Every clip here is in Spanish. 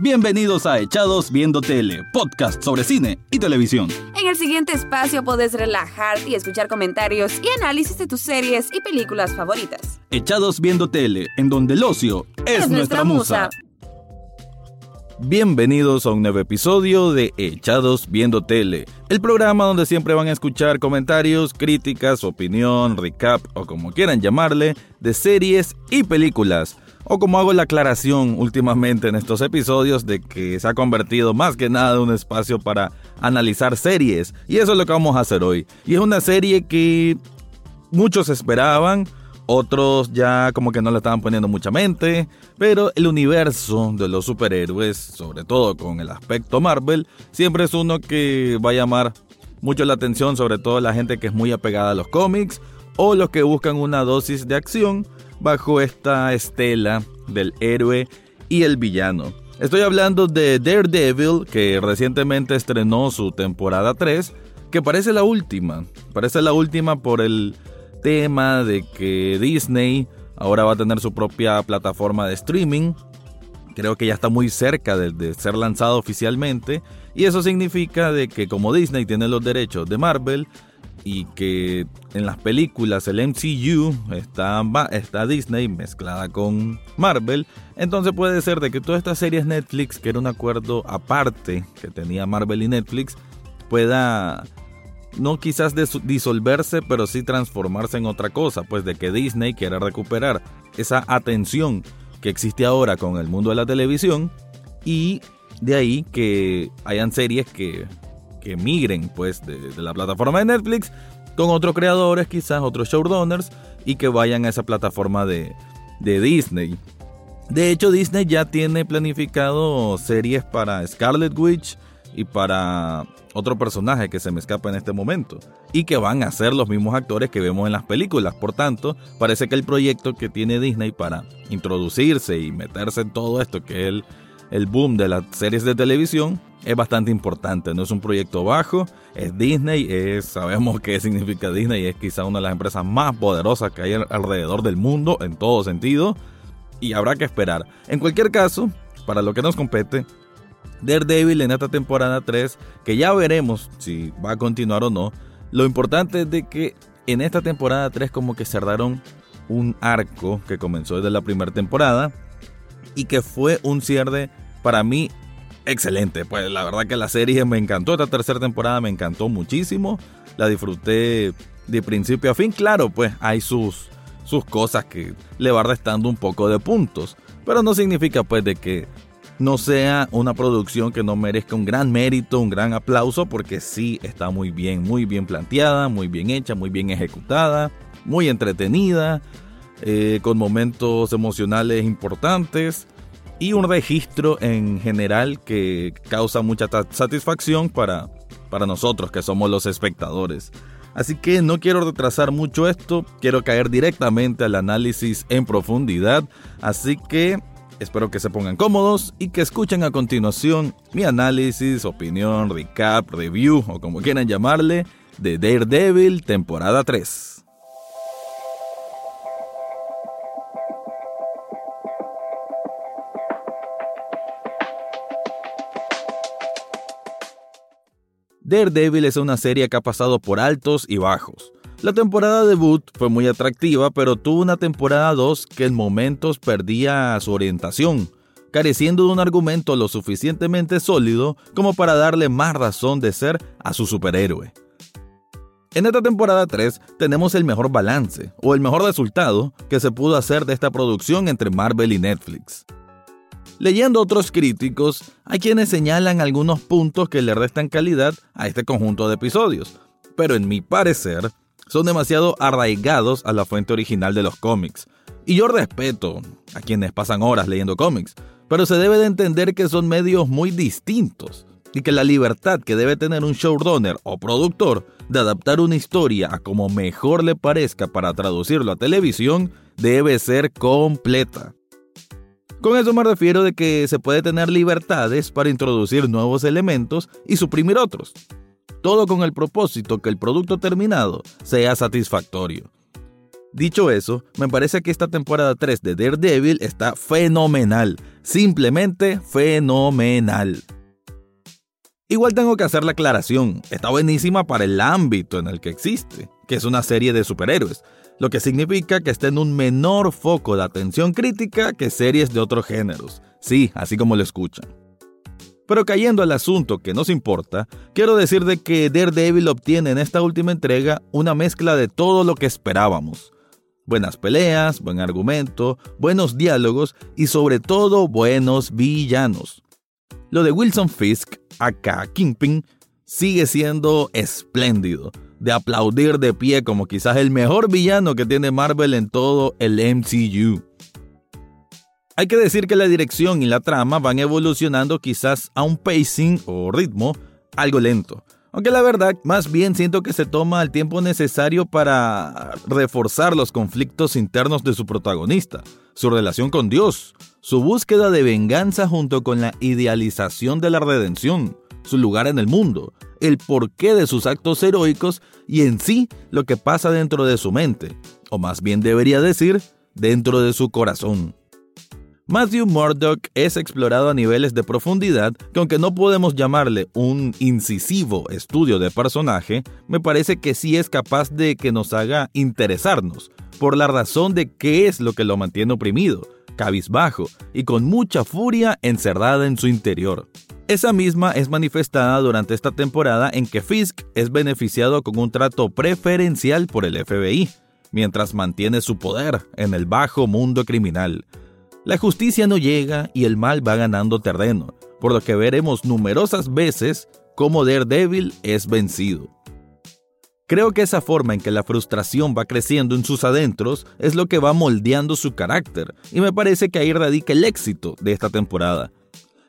Bienvenidos a Echados Viendo Tele, podcast sobre cine y televisión. En el siguiente espacio podés relajarte y escuchar comentarios y análisis de tus series y películas favoritas. Echados Viendo Tele, en donde el ocio es, nuestra, musa. Bienvenidos a un nuevo episodio de Echados Viendo Tele, el programa donde siempre van a escuchar comentarios, críticas, opinión, recap o como quieran llamarle, de series y películas o como hago la aclaración últimamente en estos episodios de que se ha convertido más que nada en un espacio para analizar series. Y eso es lo que vamos a hacer hoy. Y es una serie que muchos esperaban, otros ya como que no le estaban poniendo mucha mente, pero el universo de los superhéroes, sobre todo con el aspecto Marvel, siempre es uno que va a llamar mucho la atención, sobre todo la gente que es muy apegada a los cómics o los que buscan una dosis de acción bajo esta estela del héroe y el villano. Estoy hablando de Daredevil, que recientemente estrenó su temporada 3, que parece la última. Parece la última por el tema de que Disney ahora va a tener su propia plataforma de streaming. Creo que ya está muy cerca de, de ser lanzado oficialmente. Y eso significa de que como Disney tiene los derechos de Marvel, y que en las películas el MCU está, está Disney mezclada con Marvel, entonces puede ser de que todas estas series Netflix, que era un acuerdo aparte que tenía Marvel y Netflix, pueda no quizás disolverse, pero sí transformarse en otra cosa, pues de que Disney quiera recuperar esa atención que existe ahora con el mundo de la televisión y de ahí que hayan series que que migren pues de, la plataforma de Netflix con otros creadores, quizás otros showrunners, y que vayan a esa plataforma de, de Disney. De hecho, Disney ya tiene planificado series para Scarlet Witch y para otro personaje que se me escapa en este momento. Y que van a ser los mismos actores que vemos en las películas. Por tanto, parece que el proyecto que tiene Disney para introducirse y meterse en todo esto, que es el, el boom de las series de televisión, es bastante importante, no es un proyecto bajo, es Disney, es, sabemos qué significa Disney, es quizá una de las empresas más poderosas que hay alrededor del mundo en todo sentido, y habrá que esperar. En cualquier caso, para lo que nos compete, Daredevil en esta temporada 3, que ya veremos si va a continuar o no, lo importante es de que en esta temporada 3 como que cerraron un arco que comenzó desde la primera temporada y que fue un cierre para mí excelente. Pues la verdad que la serie me encantó. Esta tercera temporada me encantó muchísimo. La disfruté de principio a fin. Claro, pues hay sus, sus cosas que le va restando un poco de puntos. Pero no significa pues de que no sea una producción que no merezca un gran mérito, un gran aplauso, porque sí está muy bien, muy bien planteada, muy bien hecha, muy bien ejecutada, muy entretenida, eh, con momentos emocionales importantes y un registro en general que causa mucha satisfacción para, para nosotros que somos los espectadores. Así que no quiero retrasar mucho esto, quiero caer directamente al análisis en profundidad, así que espero que se pongan cómodos y que escuchen a continuación mi análisis, opinión, recap, review o como quieran llamarle de Daredevil temporada 3. Daredevil es una serie que ha pasado por altos y bajos. La temporada debut fue muy atractiva, pero tuvo una temporada 2 que en momentos perdía su orientación, careciendo de un argumento lo suficientemente sólido como para darle más razón de ser a su superhéroe. En esta temporada 3 tenemos el mejor balance, o el mejor resultado, que se pudo hacer de esta producción entre Marvel y Netflix. Leyendo otros críticos, hay quienes señalan algunos puntos que le restan calidad a este conjunto de episodios, pero en mi parecer son demasiado arraigados a la fuente original de los cómics. Y yo respeto a quienes pasan horas leyendo cómics, pero se debe de entender que son medios muy distintos y que la libertad que debe tener un showrunner o productor de adaptar una historia a como mejor le parezca para traducirlo a televisión debe ser completa. Con eso me refiero de que se puede tener libertades para introducir nuevos elementos y suprimir otros. Todo con el propósito que el producto terminado sea satisfactorio. Dicho eso, me parece que esta temporada 3 de Daredevil está fenomenal. Simplemente fenomenal. Igual tengo que hacer la aclaración, está buenísima para el ámbito en el que existe, que es una serie de superhéroes, lo que significa que está en un menor foco de atención crítica que series de otros géneros. Sí, así como lo escuchan. Pero cayendo al asunto que nos importa, quiero decir de que Daredevil obtiene en esta última entrega una mezcla de todo lo que esperábamos. Buenas peleas, buen argumento, buenos diálogos y sobre todo buenos villanos. Lo de Wilson Fisk, acá Kingpin, sigue siendo espléndido, de aplaudir de pie como quizás el mejor villano que tiene Marvel en todo el MCU. Hay que decir que la dirección y la trama van evolucionando quizás a un pacing o ritmo algo lento. Aunque la verdad, más bien siento que se toma el tiempo necesario para reforzar los conflictos internos de su protagonista, su relación con Dios, su búsqueda de venganza junto con la idealización de la redención, su lugar en el mundo, el porqué de sus actos heroicos y en sí lo que pasa dentro de su mente, o más bien debería decir, dentro de su corazón. Matthew Murdock es explorado a niveles de profundidad que aunque no podemos llamarle un incisivo estudio de personaje, me parece que sí es capaz de que nos haga interesarnos, por la razón de qué es lo que lo mantiene oprimido, cabizbajo y con mucha furia encerrada en su interior. Esa misma es manifestada durante esta temporada en que Fisk es beneficiado con un trato preferencial por el FBI, mientras mantiene su poder en el bajo mundo criminal. La justicia no llega y el mal va ganando terreno, por lo que veremos numerosas veces cómo Daredevil es vencido. Creo que esa forma en que la frustración va creciendo en sus adentros es lo que va moldeando su carácter, y me parece que ahí radica el éxito de esta temporada.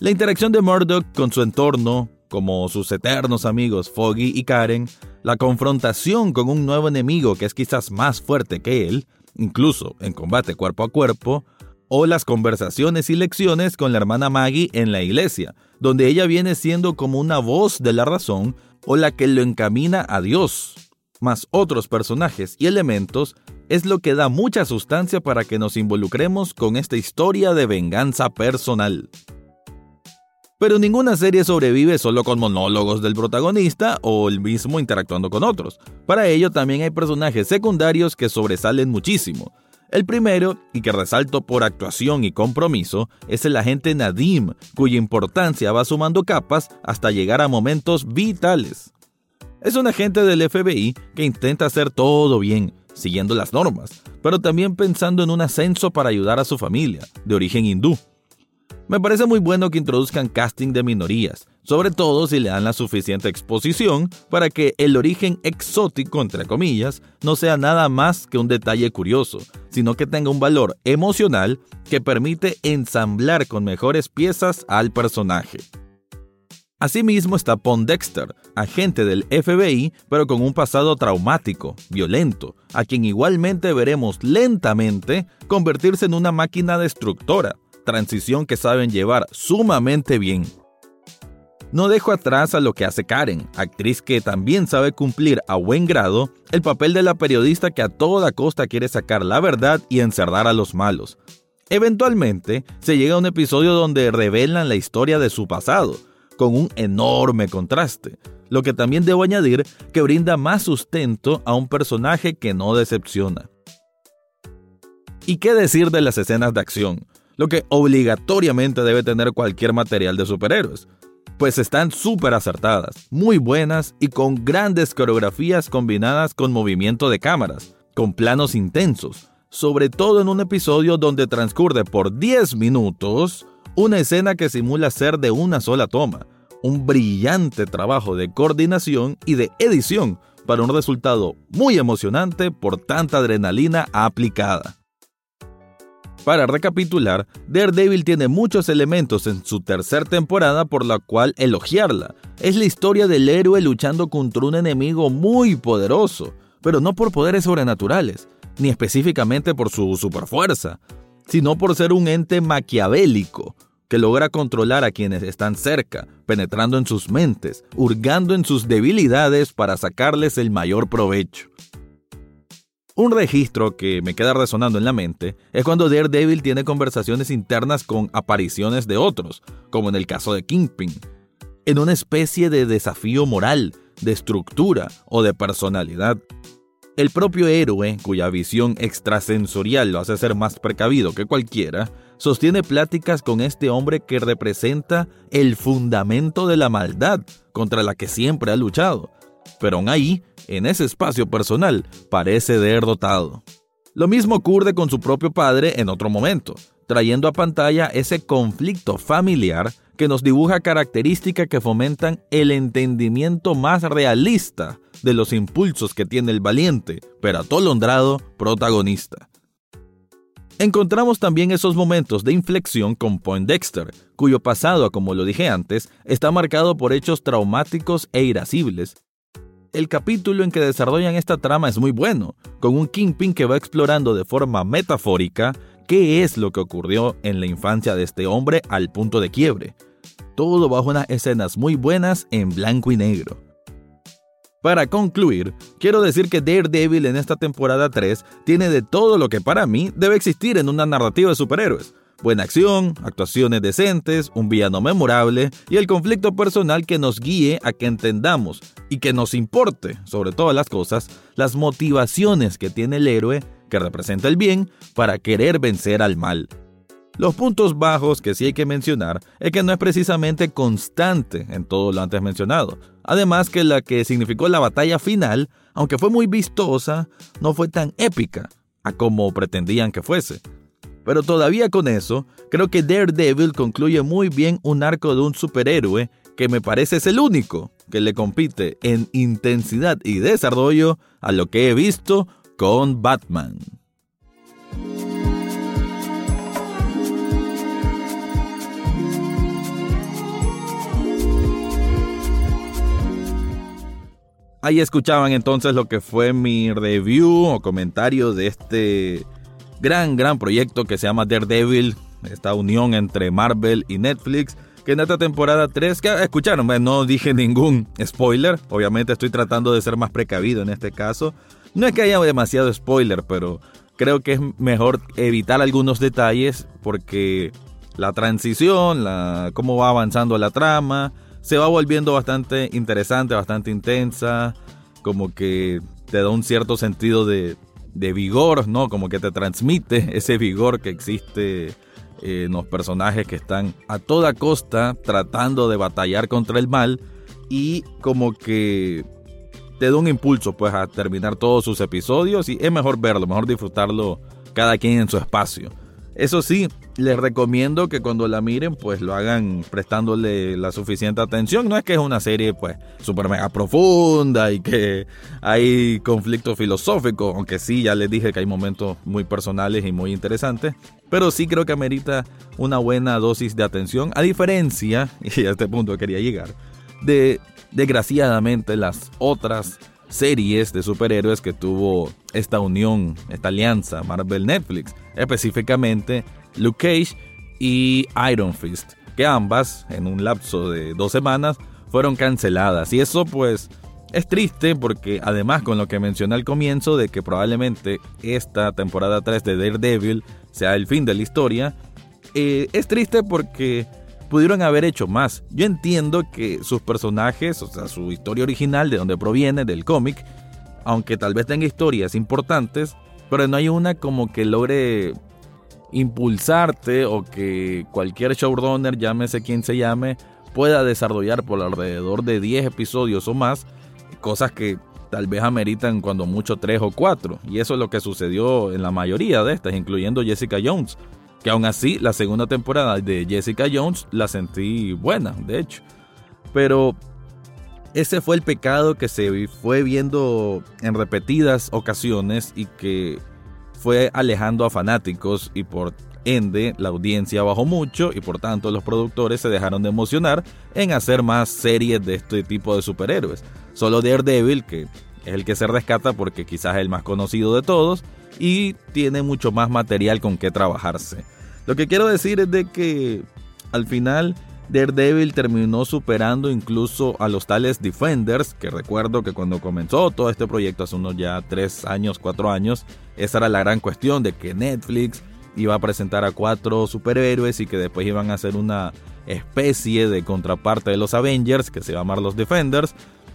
La interacción de Murdoch con su entorno, como sus eternos amigos Foggy y Karen, la confrontación con un nuevo enemigo que es quizás más fuerte que él, incluso en combate cuerpo a cuerpo, o las conversaciones y lecciones con la hermana Maggie en la iglesia, donde ella viene siendo como una voz de la razón o la que lo encamina a Dios, más otros personajes y elementos, es lo que da mucha sustancia para que nos involucremos con esta historia de venganza personal. Pero ninguna serie sobrevive solo con monólogos del protagonista o el mismo interactuando con otros. Para ello también hay personajes secundarios que sobresalen muchísimo, el primero, y que resalto por actuación y compromiso, es el agente Nadim, cuya importancia va sumando capas hasta llegar a momentos vitales. Es un agente del FBI que intenta hacer todo bien, siguiendo las normas, pero también pensando en un ascenso para ayudar a su familia, de origen hindú. Me parece muy bueno que introduzcan casting de minorías, sobre todo si le dan la suficiente exposición para que el origen exótico, entre comillas, no sea nada más que un detalle curioso, sino que tenga un valor emocional que permite ensamblar con mejores piezas al personaje. Asimismo está Pond Dexter, agente del FBI, pero con un pasado traumático, violento, a quien igualmente veremos lentamente convertirse en una máquina destructora, transición que saben llevar sumamente bien. No dejo atrás a lo que hace Karen, actriz que también sabe cumplir a buen grado el papel de la periodista que a toda costa quiere sacar la verdad y encerrar a los malos. Eventualmente, se llega a un episodio donde revelan la historia de su pasado, con un enorme contraste, lo que también debo añadir que brinda más sustento a un personaje que no decepciona. ¿Y qué decir de las escenas de acción? Lo que obligatoriamente debe tener cualquier material de superhéroes pues están súper acertadas, muy buenas y con grandes coreografías combinadas con movimiento de cámaras, con planos intensos, sobre todo en un episodio donde transcurre por 10 minutos una escena que simula ser de una sola toma, un brillante trabajo de coordinación y de edición para un resultado muy emocionante por tanta adrenalina aplicada. Para recapitular, Daredevil tiene muchos elementos en su tercera temporada por la cual elogiarla. Es la historia del héroe luchando contra un enemigo muy poderoso, pero no por poderes sobrenaturales, ni específicamente por su superfuerza, sino por ser un ente maquiavélico que logra controlar a quienes están cerca, penetrando en sus mentes, hurgando en sus debilidades para sacarles el mayor provecho. Un registro que me queda resonando en la mente es cuando Daredevil tiene conversaciones internas con apariciones de otros, como en el caso de Kingpin, en una especie de desafío moral, de estructura o de personalidad. El propio héroe, cuya visión extrasensorial lo hace ser más precavido que cualquiera, sostiene pláticas con este hombre que representa el fundamento de la maldad contra la que siempre ha luchado, pero aún ahí, en ese espacio personal, parece dotado. Lo mismo ocurre con su propio padre en otro momento, trayendo a pantalla ese conflicto familiar que nos dibuja características que fomentan el entendimiento más realista de los impulsos que tiene el valiente, pero atolondrado protagonista. Encontramos también esos momentos de inflexión con Poindexter, cuyo pasado, como lo dije antes, está marcado por hechos traumáticos e irascibles. El capítulo en que desarrollan esta trama es muy bueno, con un Kingpin que va explorando de forma metafórica qué es lo que ocurrió en la infancia de este hombre al punto de quiebre. Todo bajo unas escenas muy buenas en blanco y negro. Para concluir, quiero decir que Daredevil en esta temporada 3 tiene de todo lo que para mí debe existir en una narrativa de superhéroes. Buena acción, actuaciones decentes, un villano memorable y el conflicto personal que nos guíe a que entendamos y que nos importe, sobre todas las cosas, las motivaciones que tiene el héroe que representa el bien para querer vencer al mal. Los puntos bajos que sí hay que mencionar es que no es precisamente constante en todo lo antes mencionado. Además que la que significó la batalla final, aunque fue muy vistosa, no fue tan épica a como pretendían que fuese. Pero todavía con eso, creo que Daredevil concluye muy bien un arco de un superhéroe que me parece es el único que le compite en intensidad y desarrollo a lo que he visto con Batman. Ahí escuchaban entonces lo que fue mi review o comentario de este gran, gran proyecto que se llama Daredevil, esta unión entre Marvel y Netflix, que en esta temporada 3, que escucharon, no dije ningún spoiler, obviamente estoy tratando de ser más precavido en este caso. No es que haya demasiado spoiler, pero creo que es mejor evitar algunos detalles porque la transición, la, cómo va avanzando la trama, se va volviendo bastante interesante, bastante intensa, como que te da un cierto sentido de, vigor, ¿no? Como que te transmite ese vigor que existe en los personajes que están a toda costa tratando de batallar contra el mal y como que te da un impulso pues a terminar todos sus episodios y es mejor verlo, mejor disfrutarlo cada quien en su espacio. Eso sí, les recomiendo que cuando la miren, pues lo hagan prestándole la suficiente atención. No es que es una serie, pues, súper mega profunda y que hay conflicto filosófico, aunque sí, ya les dije que hay momentos muy personales y muy interesantes. Pero sí creo que amerita una buena dosis de atención, a diferencia, y a este punto quería llegar, de desgraciadamente las otras series de superhéroes que tuvo esta unión, esta alianza Marvel-Netflix, específicamente Luke Cage y Iron Fist, que ambas en un lapso de dos semanas fueron canceladas. Y eso pues es triste porque además con lo que mencioné al comienzo de que probablemente esta temporada 3 de Daredevil sea el fin de la historia, eh, es triste porque pudieron haber hecho más. Yo entiendo que sus personajes, o sea, su historia original, de donde proviene, del cómic, aunque tal vez tenga historias importantes, pero no hay una como que logre impulsarte o que cualquier showrunner, llámese quien se llame, pueda desarrollar por alrededor de 10 episodios o más, cosas que tal vez ameritan cuando mucho 3 o 4. Y eso es lo que sucedió en la mayoría de estas, incluyendo Jessica Jones que aún así la segunda temporada de Jessica Jones la sentí buena, de hecho. Pero ese fue el pecado que se fue viendo en repetidas ocasiones y que fue alejando a fanáticos y por ende la audiencia bajó mucho y por tanto los productores se dejaron de emocionar en hacer más series de este tipo de superhéroes. Solo Daredevil, que es el que se rescata porque quizás es el más conocido de todos, y tiene mucho más material con que trabajarse. Lo que quiero decir es de que al final Daredevil terminó superando incluso a los tales Defenders, que recuerdo que cuando comenzó todo este proyecto hace unos ya 3 años, 4 años, esa era la gran cuestión de que Netflix iba a presentar a cuatro superhéroes y que después iban a hacer una especie de contraparte de los Avengers, que se llama los Defenders.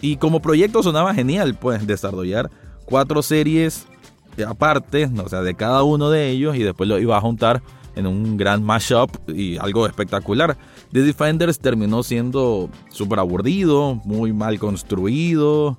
Y como proyecto sonaba genial, pues desarrollar cuatro series aparte, o sea, de cada uno de ellos y después lo iba a juntar en un gran mashup y algo espectacular. The Defenders terminó siendo súper aburrido, muy mal construido,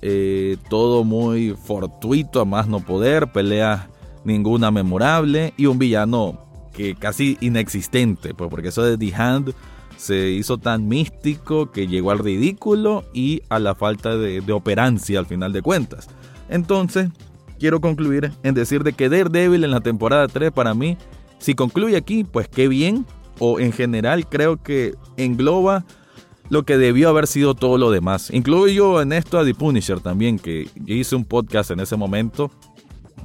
eh, todo muy fortuito a más no poder, pelea ninguna memorable y un villano que casi inexistente, pues porque eso de The Hand se hizo tan místico que llegó al ridículo y a la falta de, operancia al final de cuentas. Entonces, quiero concluir en decir de que Daredevil en la temporada 3 para mí si concluye aquí, pues qué bien. O en general creo que engloba lo que debió haber sido todo lo demás. Incluyo en esto a The Punisher también, que hice un podcast en ese momento,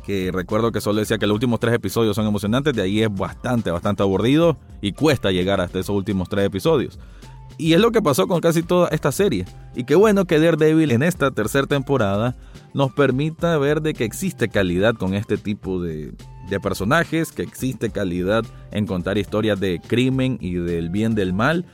que recuerdo que solo decía que los últimos tres episodios son emocionantes, de ahí es bastante, bastante aburrido y cuesta llegar hasta esos últimos tres episodios. Y es lo que pasó con casi toda esta serie. Y qué bueno que Daredevil en esta tercera temporada nos permita ver de que existe calidad con este tipo de, de personajes, que existe calidad en contar historias de crimen y del bien del mal.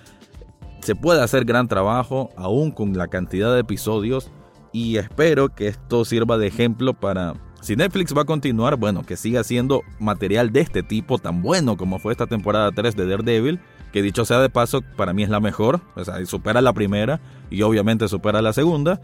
Se puede hacer gran trabajo aún con la cantidad de episodios y espero que esto sirva de ejemplo para si Netflix va a continuar, bueno, que siga siendo material de este tipo tan bueno como fue esta temporada 3 de Daredevil, que dicho sea de paso, para mí es la mejor, o sea, supera la primera y obviamente supera la segunda.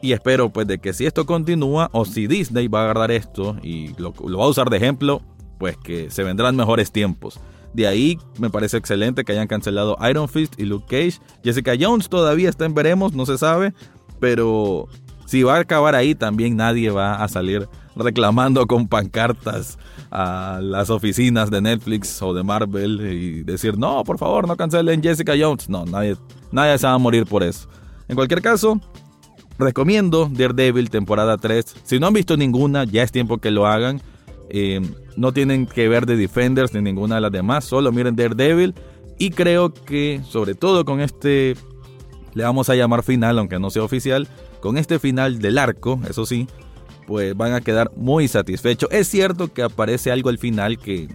Y espero pues de que si esto continúa o si Disney va a agarrar esto y lo, va a usar de ejemplo, pues que se vendrán mejores tiempos. De ahí me parece excelente que hayan cancelado Iron Fist y Luke Cage. Jessica Jones todavía está en veremos, no se sabe, pero si va a acabar ahí también nadie va a salir reclamando con pancartas a las oficinas de Netflix o de Marvel y decir, no, por favor, no cancelen Jessica Jones. No, nadie, nadie se va a morir por eso. En cualquier caso, recomiendo Daredevil temporada 3. Si no han visto ninguna, ya es tiempo que lo hagan. Eh, no tienen que ver The Defenders ni ninguna de las demás, solo miren Daredevil. Y creo que, sobre todo con este, le vamos a llamar final, aunque no sea oficial, con este final del arco, eso sí, pues van a quedar muy satisfechos. Es cierto que aparece algo al final que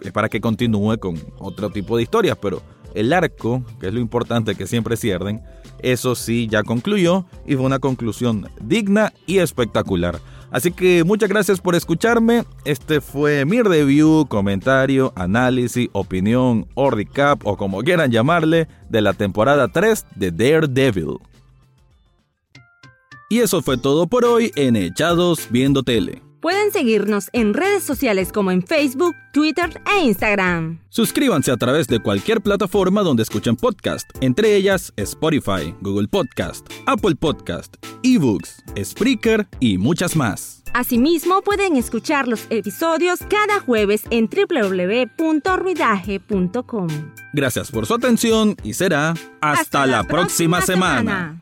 es para que continúe con otro tipo de historias, pero el arco, que es lo importante que siempre cierren, eso sí ya concluyó y fue una conclusión digna y espectacular. Así que muchas gracias por escucharme. Este fue mi review, comentario, análisis, opinión o recap o como quieran llamarle de la temporada 3 de Daredevil. Y eso fue todo por hoy en Echados Viendo Tele. Pueden seguirnos en redes sociales como en Facebook, Twitter e Instagram. Suscríbanse a través de cualquier plataforma donde escuchen podcast, entre ellas Spotify, Google Podcast, Apple Podcast, eBooks, Spreaker y muchas más. Asimismo, pueden escuchar los episodios cada jueves en www.ruidaje.com. Gracias por su atención y será hasta, la, próxima, semana.